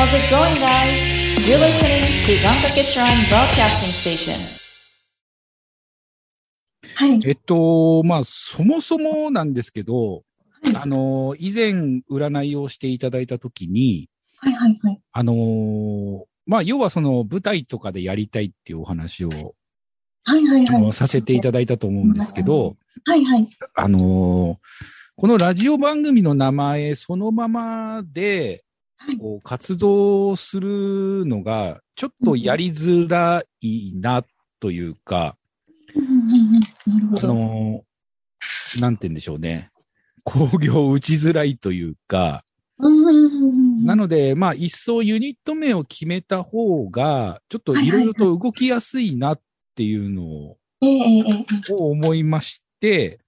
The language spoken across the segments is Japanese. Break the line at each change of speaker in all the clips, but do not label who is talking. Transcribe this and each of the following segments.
How's it going, guys? You're listening to Gankake Shrine Broadcasting Station.
はい。
えっと、まあ、そもそもなんですけど、あの、以前占いをしていただいたときに、
はいはいはい。
あの、まあ、要はその舞台とかでやりたいっていうお話を、
はいはいはい。
させていただいたと思うんですけど、
はいはい。
あの、このラジオ番組の名前そのままで、
はい
こう活動するのが、ちょっとやりづらいなというか、あ
ど。
の、なんて言うんでしょうね。工業打ちづらいというか、なので、まあ、一層ユニット名を決めた方が、ちょっといろいろと動きやすいなっていうのを思いまして。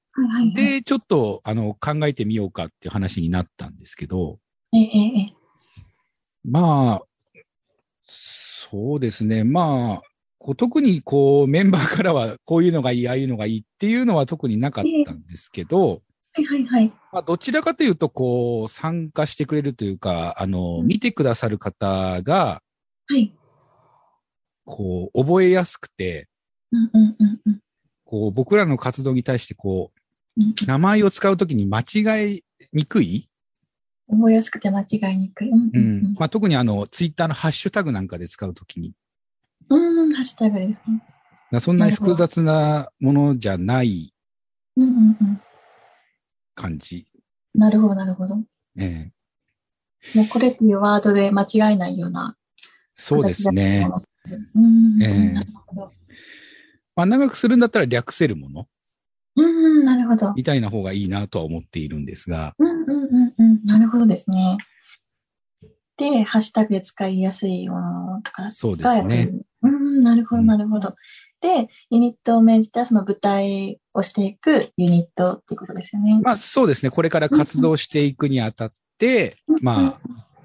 で、ちょっと、あの、考えてみようかっていう話になったんですけど、
え
まあ、そうですね。まあ、こう特にこうメンバーからはこういうのがいい、ああいうのがいいっていうのは特になかったんですけど、
はいはいはい。
まあ、どちらかというと、こう、参加してくれるというか、あの、
うん
見てくださる方が、
はい。
こう、覚えやすくて、
うんうんうんうん
こう、僕らの活動に対して、こ
う
名前を使うときに間違いにくい、
覚えやすくて間違いにくい。うん
う
うん
ん。まあ、特にあの、ツイッターのハッシュタグなんかで使うときに、
うん。うん、ハッシュタグですね。
なそんなに複雑なものじゃない
うんうんうん。
感じ。
なるほどなるほど。も
ええ
うこれっていうワードで間違えないような
そうですね。
うん。
ええ
なるほど。
まあ、長くするんだったら略せるもの
うんうん、なるほど。
みたいな方がいいなとは思っているんですが、
うんうんうんうん。なるほどですね。で、ハッシュタグで使いやすいものとか
そうですね。。
うん、なるほど、
うん
なるほど。で、ユニットを命じたその舞台をしていくユニットっていうことですよね。
まあそうですね。これから活動していくにあたって、まあ、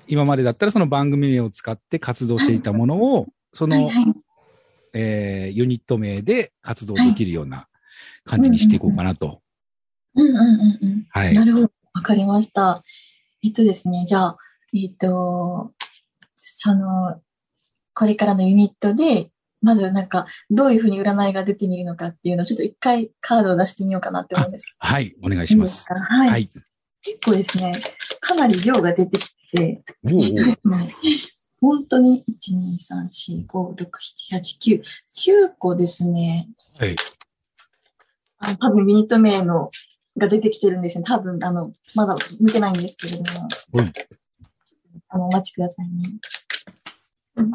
今までだったらその番組名を使って活動していたものを、その、
はいはい。
えーユニット名で活動できるような感じにしていこうかなと。
うんうんうんうん。
はい。
なるほど。わかりました。えっとですね、じゃあ、えっと、その、これからのユニットで、まずなんか、どういうふうに占いが出てみるのかっていうのを、ちょっと一回カードを出してみようかなって思うんですけ
はい。お願い
ど。
します。
いいはい。
はい。
結構ですね、かなり量が出てきて、
おう
えっとですね、本当に、1、2、3、4、5、6、7、8、9、9個ですね。
はい。
あの多分ユニット名のが出てきてるんですよ。多分、あの、まだ見てないんですけれども。
はい
あの、お待ちくださいね。うん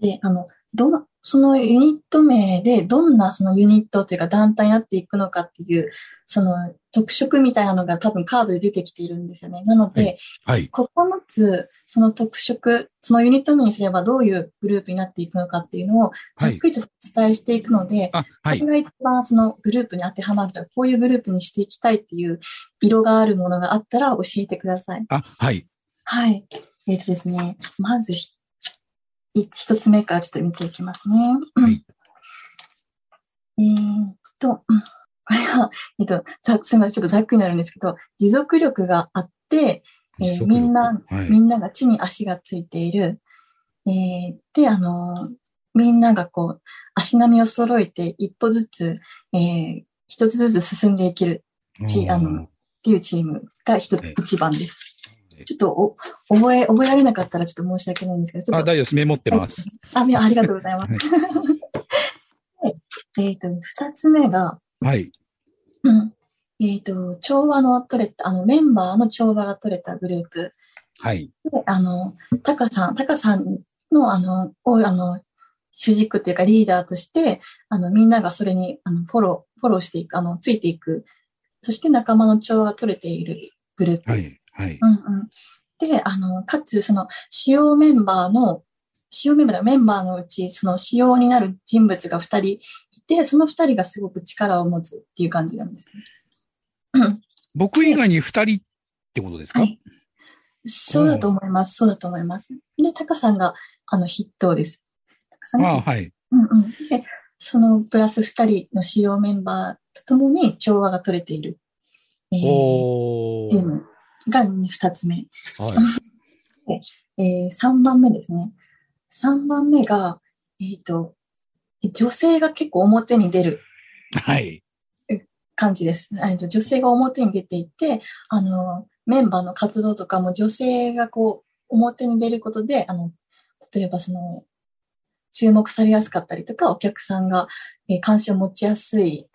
で、あの、どの、そのユニット名でどんなそのユニットというか団体になっていくのかっていう、その特色みたいなのが多分カードで出てきているんですよね。なので、
はい。
9つ、その特色、そのユニット名にすればどういうグループになっていくのかっていうのを、ざっくりとお伝えしていくので、
あ、はい
こ。れが一番そのグループに当てはまるとか、こういうグループにしていきたいっていう色があるものがあったら教えてください。
あ、はい。
はい。えっ、とですね、まず一つ目からちょっと見ていきますね。
はい
えーっと、うんこれが、えっと、ざすみません、ちょっとざっくりになるんですけど、持続力があって、えーみんな、
はい。
みんなが地に足がついている。えーで、あのーみんながこう、足並みを揃えて一歩ずつ、えー一つずつ進んでいけるちあのっていうチームが一つ
はい
一番です
はい。
ちょっとお覚え、覚えられなかったらちょっと申し訳ないんですけど、ちょ
あ、
っと。
大丈夫です。メモってます。
あ、みありがとうございます。
はい
えっと、二つ目が、
はい。
うん。えっ、と、調和の取れた、あの、メンバーの調和が取れたグループ。
はい。
で、あの、タカさん、タカさんの、あの、を、あの、主軸っていうかリーダーとして、あの、みんながそれに、あの、フォロー、フォローしていく、あの、ついていく。そして仲間の調和が取れているグループ。
はい。はい。
うんうん。で、あの、かつ、その、主要メンバーの、主要メンバーのメンバーのうち、その主要になる人物が二人いて、その二人がすごく力を持つっていう感じなんですね。うん。
僕以外に二人ってことですか？
はいそうだと思います。そうだと思います。で、タカさんが、あの、筆頭です。タカさんが
ああ、はい。
うんうん。で、そのプラス二人の主要メンバーとともに調和が取れている、えー。チームが二つ目。
はい。
えー、3番目ですね。3番目が、えっ、と、女性が結構表に出る
はい。
感じです。えっと女性が表に出ていて、あの、メンバーの活動とかも女性がこう、表に出ることで、あの、例えばその、注目されやすかったりとか、お客さんが、えー関心を持ちやすい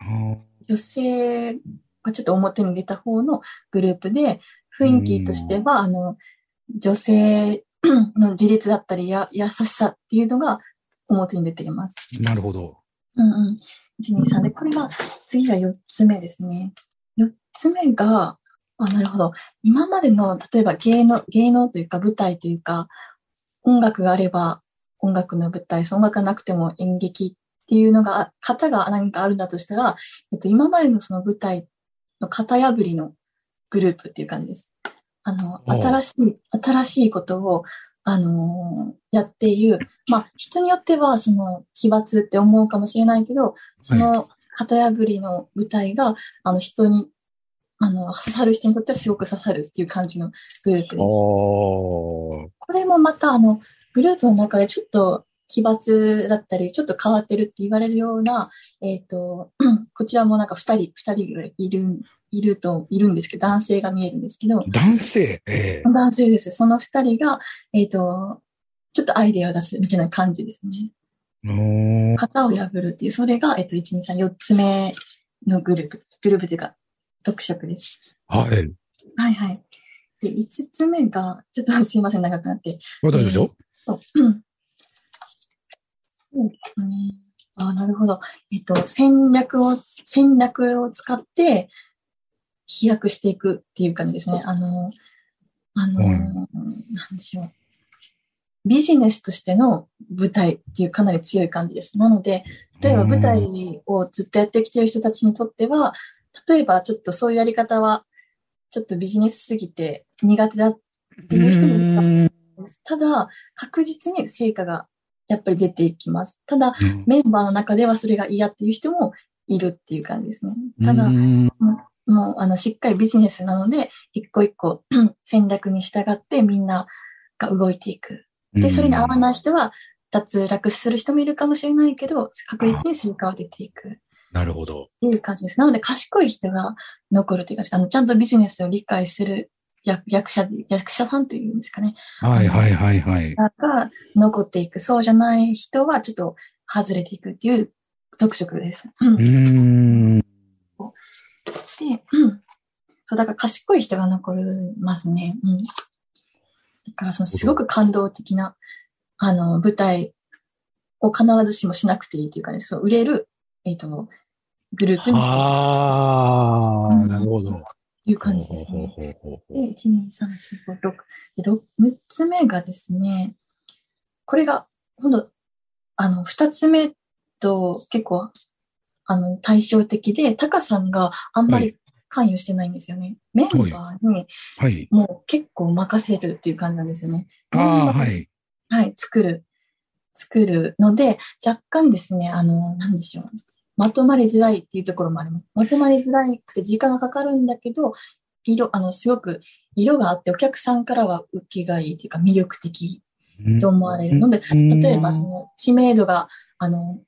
女性がちょっと表に出た方のグループで、雰囲気としては、あの、女性 の自立だったりや、優しさっていうのが表に出ています。
なるほど。
うんうん。1、2、3で、これが、次が4つ目ですね。4つ目が、あ、なるほど。今までの、例えば芸能、芸能というか舞台というか、音楽があれば音楽の舞台、音楽がなくても演劇っていうのが、型が何かあるんだとしたら、えっと、今までのその舞台の型破りのグループっていう感じです。あの、新しい、新しいことを、あのーやっている。まあ、人によっては、その、奇抜って思うかもしれないけど、その型破りの舞台が、あの、人に、あの、刺さる人にとってはすごく刺さるっていう感じのグループです。これもまた、あの、グループの中でちょっと奇抜だったり、ちょっと変わってるって言われるような、えっ、と、う んこちらもなんか二人、二人ぐらいいる、いると、いるんですけど、男性が見えるんですけど、
男性？ええ
男性です。その二人が、えっ、と、ちょっとアイデアを出すみたいな感じですね。型を破るっていう、それが、えっ、と、1、2、3、4つ目のグループ、グループというか、特色です。
はい。
はいはい。で、5つ目が、ちょっとすいません、長くなって。
わかるでしょ
そううんそうですね。あなるほど。えっと、戦略を、戦略を使って飛躍していくっていう感じですね。あの、あの、
はい
なんでしょう。ビジネスとしての舞台っていうかなり強い感じです。なので、例えば舞台をずっとやってきてる人たちにとっては、例えばちょっとそういうやり方は、ちょっとビジネスすぎて苦手だっていう人もいるかもしれないです。ただ、確実に成果がやっぱり出ていきます。ただ、
うん
メンバーの中ではそれが嫌っていう人もいるっていう感じですね。ただ、
うん
もう、あの、しっかりビジネスなので、一個一個うん 戦略に従ってみんなが動いていく。で、それに合わない人は脱落する人もいるかもしれないけど、確実に成果は出ていく。っ
なるほど。
ていう感じです。なので、賢い人が残るというか、あの、ちゃんとビジネスを理解する役役者、役者さんというんですかね。
はいはいはいはい。
が残っていく。そうじゃない人はちょっと外れていくっていう特色です。うん
うーん。
で、うん。そう、だから賢い人が残りますね。うん。だから、その、すごく感動的な、あの、舞台を必ずしもしなくていいというかね、そう、売れる、えっ、と、グループにして
ああ、
うん
なるほど。
という感じですね。で、1、2、3、4、5、6。で、6、6つ目がですね、これが、ほんと、あの、2つ目と結構、あの、対照的で、タカさんがあんまり関与してないんですよね。メンバーに
はい。
もう結構任せるっていう感じなんですよね。
ああ、はい。
はい、作る、作るので、若干ですね、あの、なんでしょう。まとまりづらいっていうところもあります。まとまりづらくて時間がかかるんだけど、色、あの、すごく色があって、お客さんからは受けがいいっていうか魅力的と思われるので、例えばその知名度が、あの、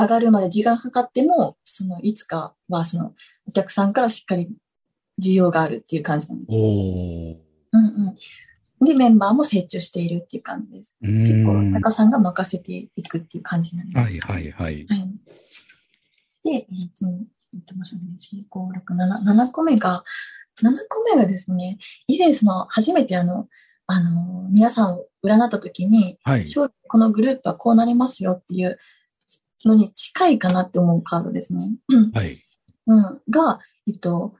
上がるまで時間かかっても、その、いつかはその、お客さんからしっかり需要があるっていう感じなんです。
おー
うんうん。で、メンバーも成長しているっていう感じです。結構、タカさんが任せていくっていう感じなんです。
はいはいはい。
はい。で、えっと、えっと、もしもし、4、5、6、7、7個目が、7個目がですね、以前その、初めてあの、あの、皆さんを占った時に、
はい。
このグループはこうなりますよっていうのに近いかなって思うカードですね。うん。
はい。
うん。が、えっと、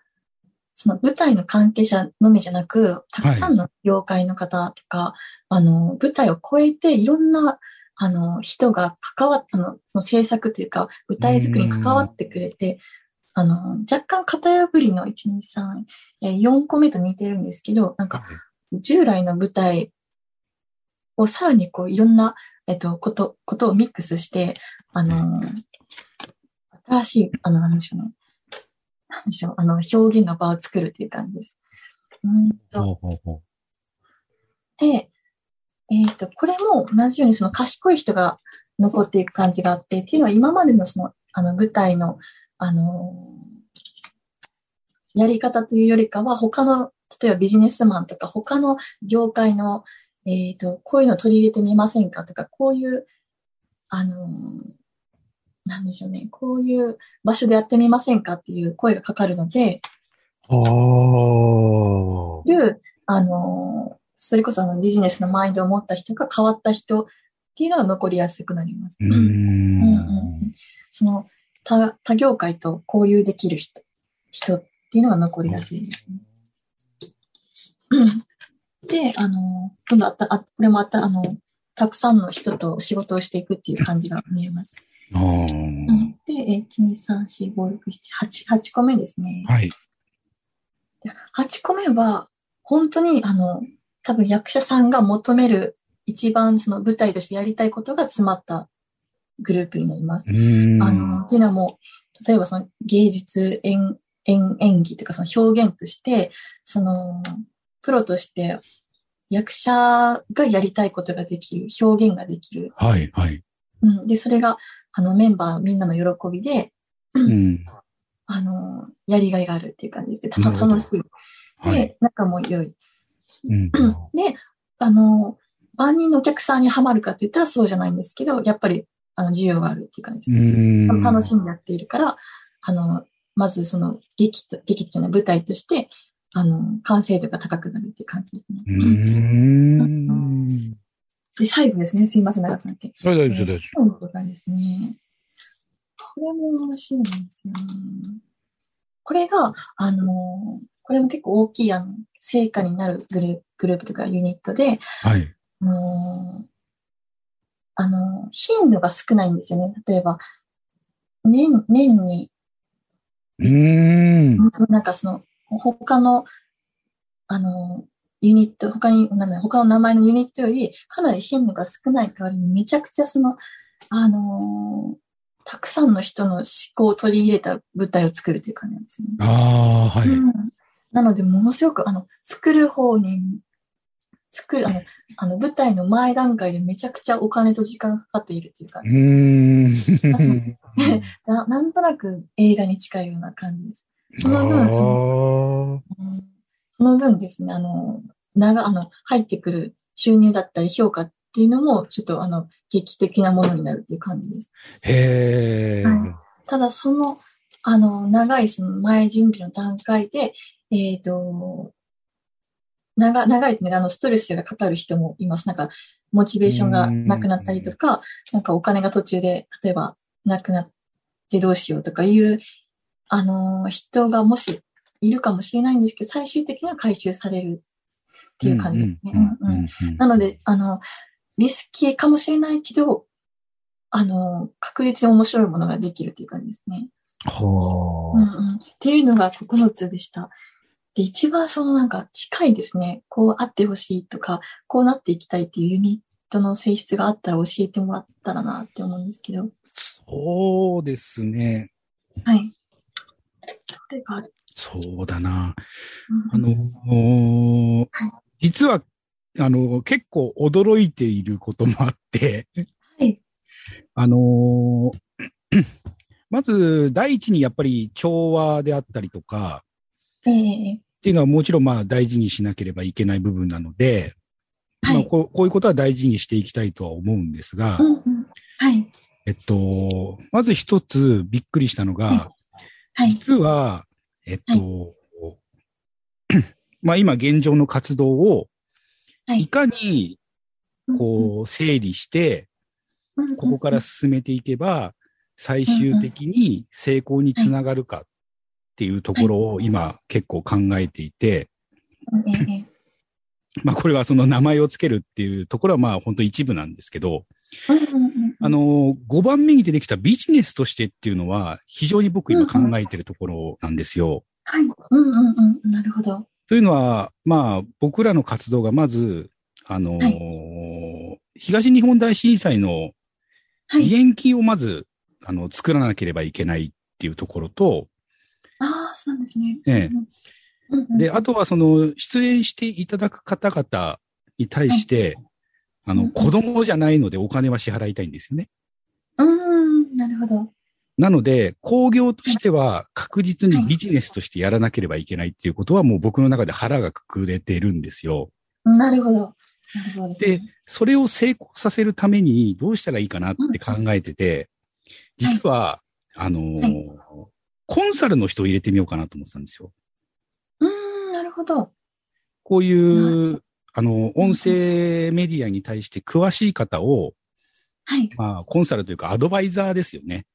その舞台の関係者のみじゃなく、たくさんの業界の方とか、あの、舞台を超えていろんな、あの、人が関わったの、その制作というか、舞台作りに関わってくれて、あの、若干型破りの1、2、3、えー4個目と似てるんですけど、なんか、従来の舞台をさらにこういろんな、えっと、こと、ことをミックスして、あの、新しい、あの、なんでしょうね。なんでしょう、あの、表現の場を作るっていう感じです。うんと、で、えっ、と、これも同じようにその賢い人が残っていく感じがあって、っていうのは今までのその、あの、舞台の、あのやり方というよりかは、他の、例えばビジネスマンとか、他の業界の、えっ、と、こういうの取り入れてみませんか？とか、こういう、あのなんでしょうね、こういう場所でやってみませんかっていう声がかかるので、
ああ。
いう、あの、それこそあのビジネスのマインドを持った人が変わった人っていうのが残りやすくなります。
う
んうんうんその他、他業界と交流できる人、人っていうのが残りやすいですね。うんで、あの、今度あった、あ、これもあった、あの、たくさんの人と仕事をしていくっていう感じが見えます。
ああ。
うん、で、え1、2、3、4、5、6、7、8、8個目ですね。
はい。
で8個目は、本当に、あの、多分役者さんが求める一番その舞台としてやりたいことが詰まったグループになります
う。ーん。
あの、っていうのはもう、例えばその芸術、演、演、演技というかその表現として、その、プロとして役者がやりたいことができる、表現ができる。
はい、はい。
うん。で、それが、あの、メンバーみんなの喜びで、
うん。
あの、やりがいがあるっていう感じでた楽しい。
はい。
で、仲も良い。
うん。
で、あの、万人のお客さんにはまるかって言ったらそうじゃないんですけど、やっぱり、あの、需要があるっていう感じ
う
で。楽しんでやっているから、あの、まずその劇と、劇じゃない舞台として、あの、完成度が高くなるっていう感じですね。
うーん。
で、最後ですね。すいません、長くなって。
大丈夫です、大丈夫です。
最後がですね、これも面白いんですよね。これが、あの、これも結構大きい、あの、成果になるグループ、グループとかユニットで、
はい。
もう、あの、頻度が少ないんですよね。例えば、年、年に、
うーん。
なんかその、他の、あの、ユニット、他に、なんだ他の名前のユニットより、かなり頻度が少ない代わりに、めちゃくちゃその、あのたくさんの人の思考を取り入れた舞台を作るという感じなんですよね。
ああ、はい。
うんなので、ものすごく、あの、作る方に、作る、あの、あの、舞台の前段階でめちゃくちゃお金と時間がかかっているという感
う
じです。
ーん。
ななんとなく映画に近いような感じです。その分、その、その分ですね、あの、長、あの、入ってくる収入だったり評価っていうのも、ちょっとあの、劇的なものになるっていう感じです。
ーへえ。
はいただ、その、あの、長いその前準備の段階で、えっ、と、長、長いね、あの、ストレスがかかる人もいます。なんか、モチベーションがなくなったりとか、なんかお金が途中で、例えば、なくなってどうしようとかいう、あの、人がもしいるかもしれないんですけど、最終的には回収されるっていう感じですね。なので、あの、リスキーかもしれないけど、あの、確実に面白いものができるっていう感じですね。うん
は
うん、っていうのが9つでした。で、一番そのなんか近いですね。こうあってほしいとか、こうなっていきたいっていうユニットの性質があったら教えてもらったらなって思うんですけど。
あ。そうですね。
はい。
そうだな。
うん
あのー実は、あの、結構驚いていることもあって、
はい。
あのー まず、第一にやっぱり調和であったりとか、
ええ
っていうのはもちろんまあ大事にしなければいけない部分なので、
はい。
まあこうこういうことは大事にしていきたいとは思うんですが、
うんうん。はい。
えっと、まず一つびっくりしたのが、
はい。
実は、えっと、まあ今現状の活動を、
はい。
いかにこう整理して、
うん、
ここから進めていけば、最終的に成功につながるかっていうところを今結構考えていて、まあこれはその名前をつけるっていうところはまあ本当一部なんですけど。あの、5番目に出てきたビジネスとしてっていうのは非常に僕今考えてるところなんですよ。
はい。うんうんうん。なるほど。
というのは、まあ僕らの活動がまず、あのー
は
東日本大震災の
はい。
義援金をまず、あの、作らなければいけないっていうところと、
ああ、そうなんですね。
ええ
うんうん、
で、あとはその、出演していただく方々に対して、あの、
うん
子供じゃないのでお金は支払いたいんですよね。
うーん、なるほど。
なので、工業としては確実にビジネスとしてやらなければいけないっていうことはもう僕の中で腹がくくれてるんですよ。
なるほど。です
で
ね。、
それを成功させるためにどうしたらいいかなって考えてて、実は、あのー
は
コンサルの人を入れてみようかなと思ってたんですよ。
うーん、なるほど。
こういう、あの、音声メディアに対して詳しい方を、
はい。
まあ、コンサルというかアドバイザーですよね。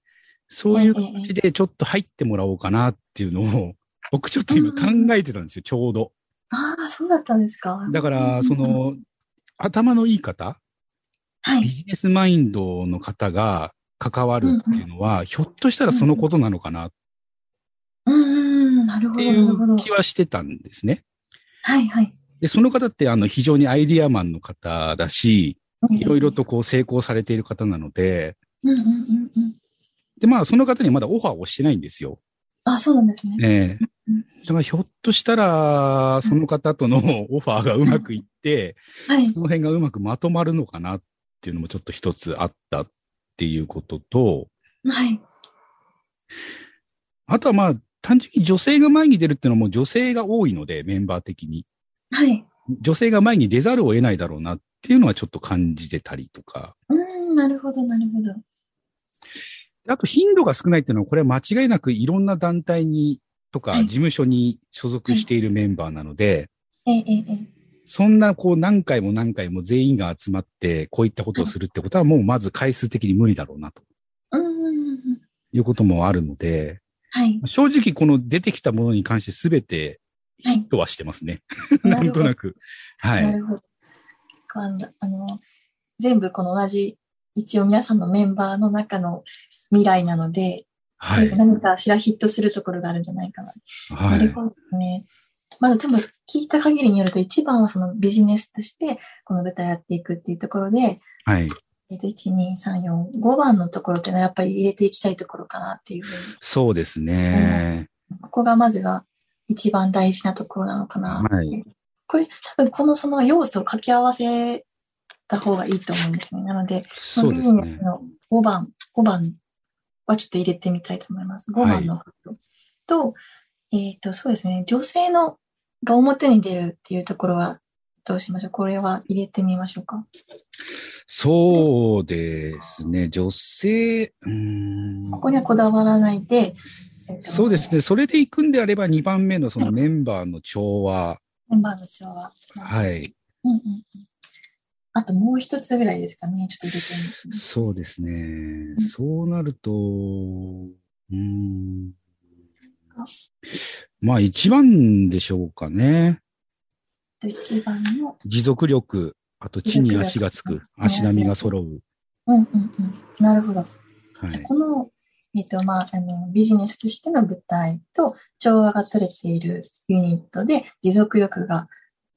そういう形でちょっと入ってもらおうかなっていうのを、僕ちょっと今考えてたんですよ、ちょうど。
ああ、そうだったんですか。
だから、
うん
そ、の、頭のいい方、
はい。
ビジネスマインドの方が関わるっていうのは、ひょっとしたらそのことなのかなっ
うーん、なるほど、
ていう。気はしてたんですね。
はい、はい。
で、その方ってあの非常にアイディアマンの方だし、いろいろとこう成功されている方なので。で、まあその方にはまだオファーをしてないんですよ。
あ、そうなんですね。
ええ
うん
だからひょっとしたら、その方とのオファーがうまくいって、
はい
そ。の辺がうまくまとまるのかなっていうのもちょっと一つあったっていうことと、
はい。
あとはまあ、単純に女性が前に出るっていうのはもう女性が多いので、メンバー的に。
はい。
女性が前に出ざるを得ないだろうなっていうのはちょっと感じてたりとか。
うーん、なるほど、なるほど。
あと頻度が少ないっていうのは、これは間違いなくいろんな団体にとか
はい
事務所に所属しているメンバーなので、
ええ、ええ、ええ。
そんなこう何回も何回も全員が集まってこういったことをするってことはもうまず回数的に無理だろうなと
うーん。
いうこともあるので、
はい。
正直この出てきたものに関して全てヒットはしてますね。
は
ないんとなく。は。
ないるほど。あの、全部この同じ、一応皆さんのメンバーの中の未来なので、
はい。
何かしらヒットするところがあるんじゃないかな。
は
ないる。ほどね。まず多分聞いた限りによると一番はそのビジネスとしてこの舞台やっていくっていうところで、
はい。
えっと、1、2、3、4、5番のところっていうのはやっぱり入れていきたいところかなっていうふう
そうですね。
に。ここがまずは一番大事なところなのかなって。
はい
これ多分このその要素を掛け合わせた方がいいと思うんですね。なので、
そうですね
ビジネス。の5番、5番はちょっと入れてみたいと思います。5番のこと。と、えっ、と、そうですね。女性のが表に出るっていうところはどうしましょう？これは入れてみましょうか。
そうですね。女性、
ここにはこだわらないで、えっと
そうですね。それで行くんであれば2番目のそのメンバーの調和。
メンバーの調和。
はい。
うんうんうん。あともう一つぐらいですかね。ちょっと入れてみます。
そうですね。そうなると、うーん。まあ一番でしょうかね。
一番の、
持続力、あと地に足がつく、足並みが揃う。
うんうんうん。なるほど。
はい。
じゃあこの、えっ、と、まあ、あの、ビジネスとしての舞台と調和が取れているユニットで持続力が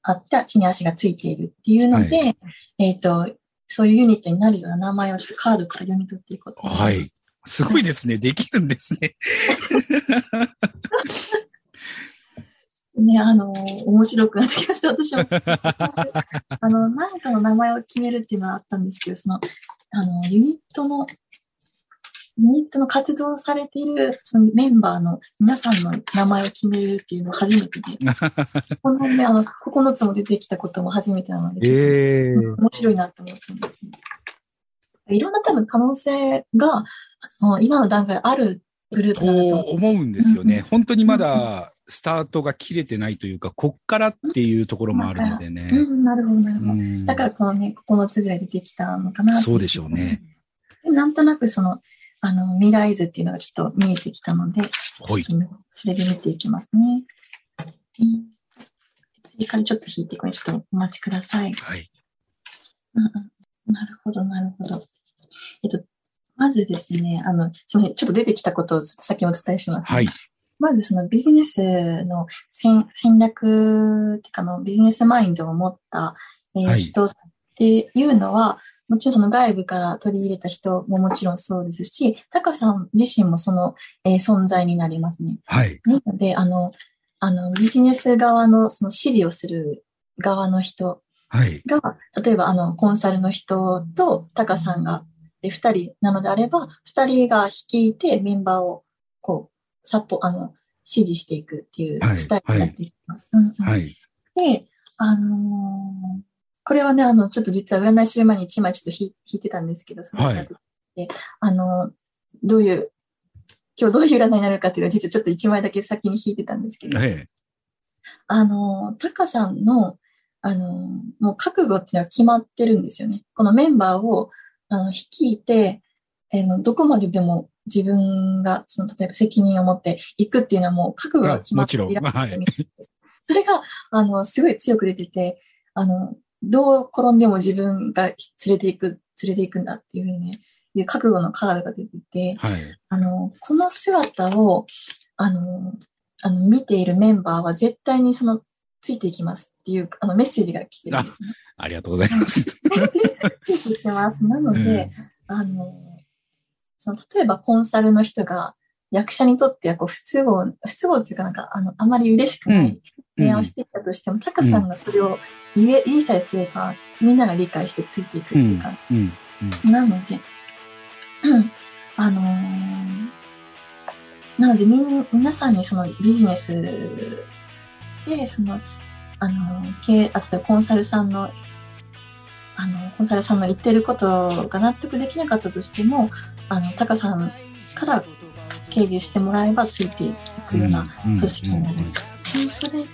あって、地に足がついているっていうので、
は
えっ、と、そういうユニットになるような名前をちょっとカードから読み取っていこうと
はい。すごいですね。できるんですね。
ね、あの、面白くなってきました、私も。あの、なんかの名前を決めるっていうのはあったんですけど、その、あの、ユニットの、ユニットの活動されている、そのメンバーの皆さんの名前を決めるっていうのは初めてで、このね、あの、9つも出てきたことも初めてなので、
ええ
面白いなって思ったんですけど。いろんな多分可能性が、あの今の段階あるグループだ
と
と。
思うんですよ
うん
ね。本当にまだスタートが切れてないというか、こっからっていうところもあるのでね。
うん、なるほど、なるほど。
うん
だからこのね、9つぐらい出てきたのかな
そうでしょうね。
でなんとなくその、あの、未来図っていうのがちょっと見えてきたので、
はい。
それで見ていきますね。うん次からちょっと引いてこれちょっとお待ちください。
はい。
うんうんなるほど、なるほど。えっと、まずですね、あの、すみません、ちょっと出てきたことを先お伝えします、
はい。
まずそのビジネスの戦戦略っていうかあのビジネスマインドを持った、えー
はい
人っていうのは、もちろんその外部から取り入れた人ももちろんそうですし、タカさん自身もその、えー存在になりますね。
はい。
なので、あの、あの、ビジネス側のその指示をする側の人
はい。
が、例えばあの、コンサルの人とタカさんが、で、二人なのであれば、二人が率いてメンバーを、こう、サポ、あの、指示していくっていう
はい
スタイルになっていきます。うんうん
はい。
で、あのーこれはね、あの、ちょっと実は占いする前に一枚ちょっと引い引いてたんですけど、その
はい。
で、あの、どういう、今日どういう占いになるかっていうのは実はちょっと一枚だけ先に引いてたんですけど、
え
あの、タカさんの、あの、もう覚悟っていうのは決まってるんですよね。このメンバーを、あの、率いて、えーのどこまででも自分が、その、例えば責任を持っていくっていうのはもう覚悟が決まっていらっしゃるみたいです。それが、あの、すごい強く出てて、あの、どう転んでも自分が連れていく、連れていくんだっていうふうにね、いう覚悟のカードが出てて、
はい。
あの、この姿を、あの、あの、見ているメンバーは絶対にその、ついていきますっていう、あの、メッセージが来てるね。
ありがとうございます。
ついていきます。なので、あの、その、例えばコンサルの人が、役者にとってはこう不都合、不都合っていうかなんか、あの、あまり嬉しくな
うん
い提案をしていったとしても、タカさんがそれを言え、言いさえすれば、みんなが理解してついていくって
う
いうん。か、
うん。うん。
なので、うん、あのーなのでみん、皆さん。にそのビジネスで、その、あのー、経営、あとコンサルさん。の、あの、コンサルさん。の言ってることが納得できなかったとしても、あの、タカさん。から経由してもらえばついていくような組織になる。そうそれで、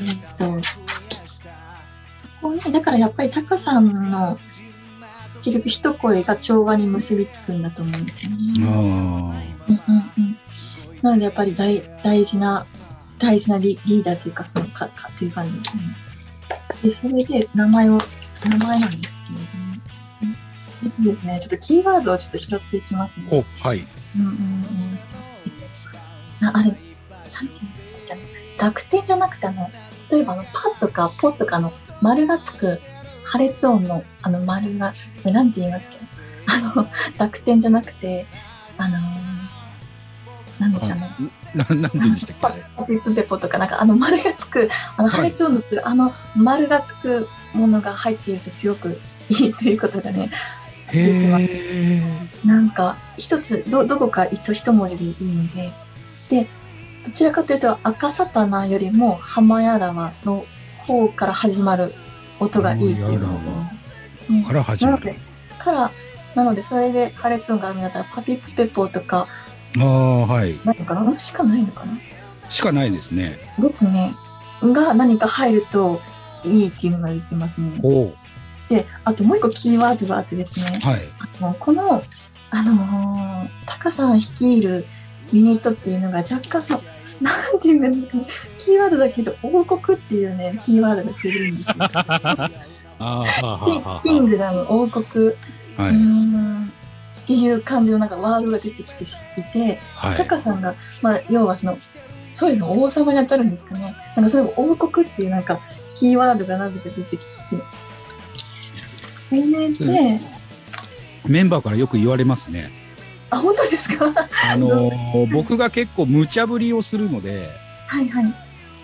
えっ、と、そこに、だからやっぱりタカさんの、結局一声が調和に結びつくんだと思うんですよね。
あ
うんうんうん。なのでやっぱり大大事な、大事なリリーダーというか、そのか、かという感じですね。で、それで名前を、名前なんですけれども、うんえっとですね、ちょっとキーワードをちょっと拾っていきますね。
お、はい。
うんうんうん。えっと、なあれ、なんて言うの？濁点じゃなくてあの、例えばあの、パとかポとかの丸がつく破裂音のあの丸が、これなんて言いますけ？ど、あの、濁点じゃなくて、あのー、なんでしょうね。
な、なんて言うんでしたっけ？
ポピプペポとかなんかあの丸がつく、あの
はい
破裂音のする、あの丸がつくものが入っているとすごくいいということがね、
へー。
なんか、一つ、ど、どこか一一文字でいいので、で、どちらかというと、赤サタナよりも、浜やらわの方から始まる音がいいっていうの
から始まる。
なので、から、なので、それで破裂音があるんだったら、パピプペポとか、
ああ、はい。
何かなしかないのかな
しかないですね。
ですね。が何か入るといいっていうのが言ってますね。
お
で、あともう一個キーワードがあってですね。
はい。
あのこの、あのー、タカさん率いるユニットっていうのが若干その、なんていうんですかね、キーワードだけど、王国っていうね、キーワードが出るんですよ。キングダム、王国、
あ、はい。
んっていう感じのなんかワードが出てきていて、
はい。
タカさんが、まあ、要はその、そういうの王様に当たるんですかね。なんかそういう王国っていうなんか、キーワードがなぜか出てきて、それで、
メンバーからよく言われますね。
あ、本当ですか？
あのー僕が結構無茶ぶりをするので、
はいはい。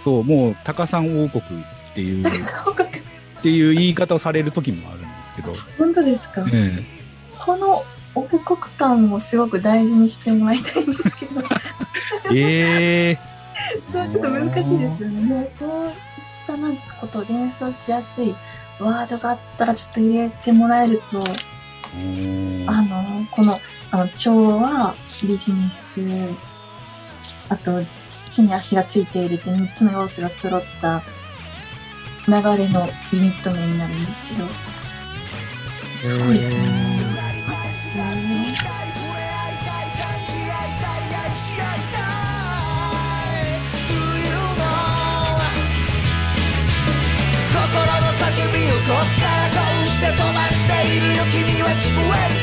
そう、もう、タカさん王国っていう、っていう言い方をされる時もあるんですけど、
本当ですか、
え
この王国感をすごく大事にしてもらいたいんですけど、
ええ。え
そうちょっと難しいですよね。そういったなんかことを連想しやすいワードがあったらちょっと入れてもらえると、
ー
あの、この、あの、調和、ビジネス、あと、地に足がついているって3つの要素が揃った流れのユニット名になるんですけど、すごいですね。
心の叫びをこっからこうして飛ばしているよ君は聞こえる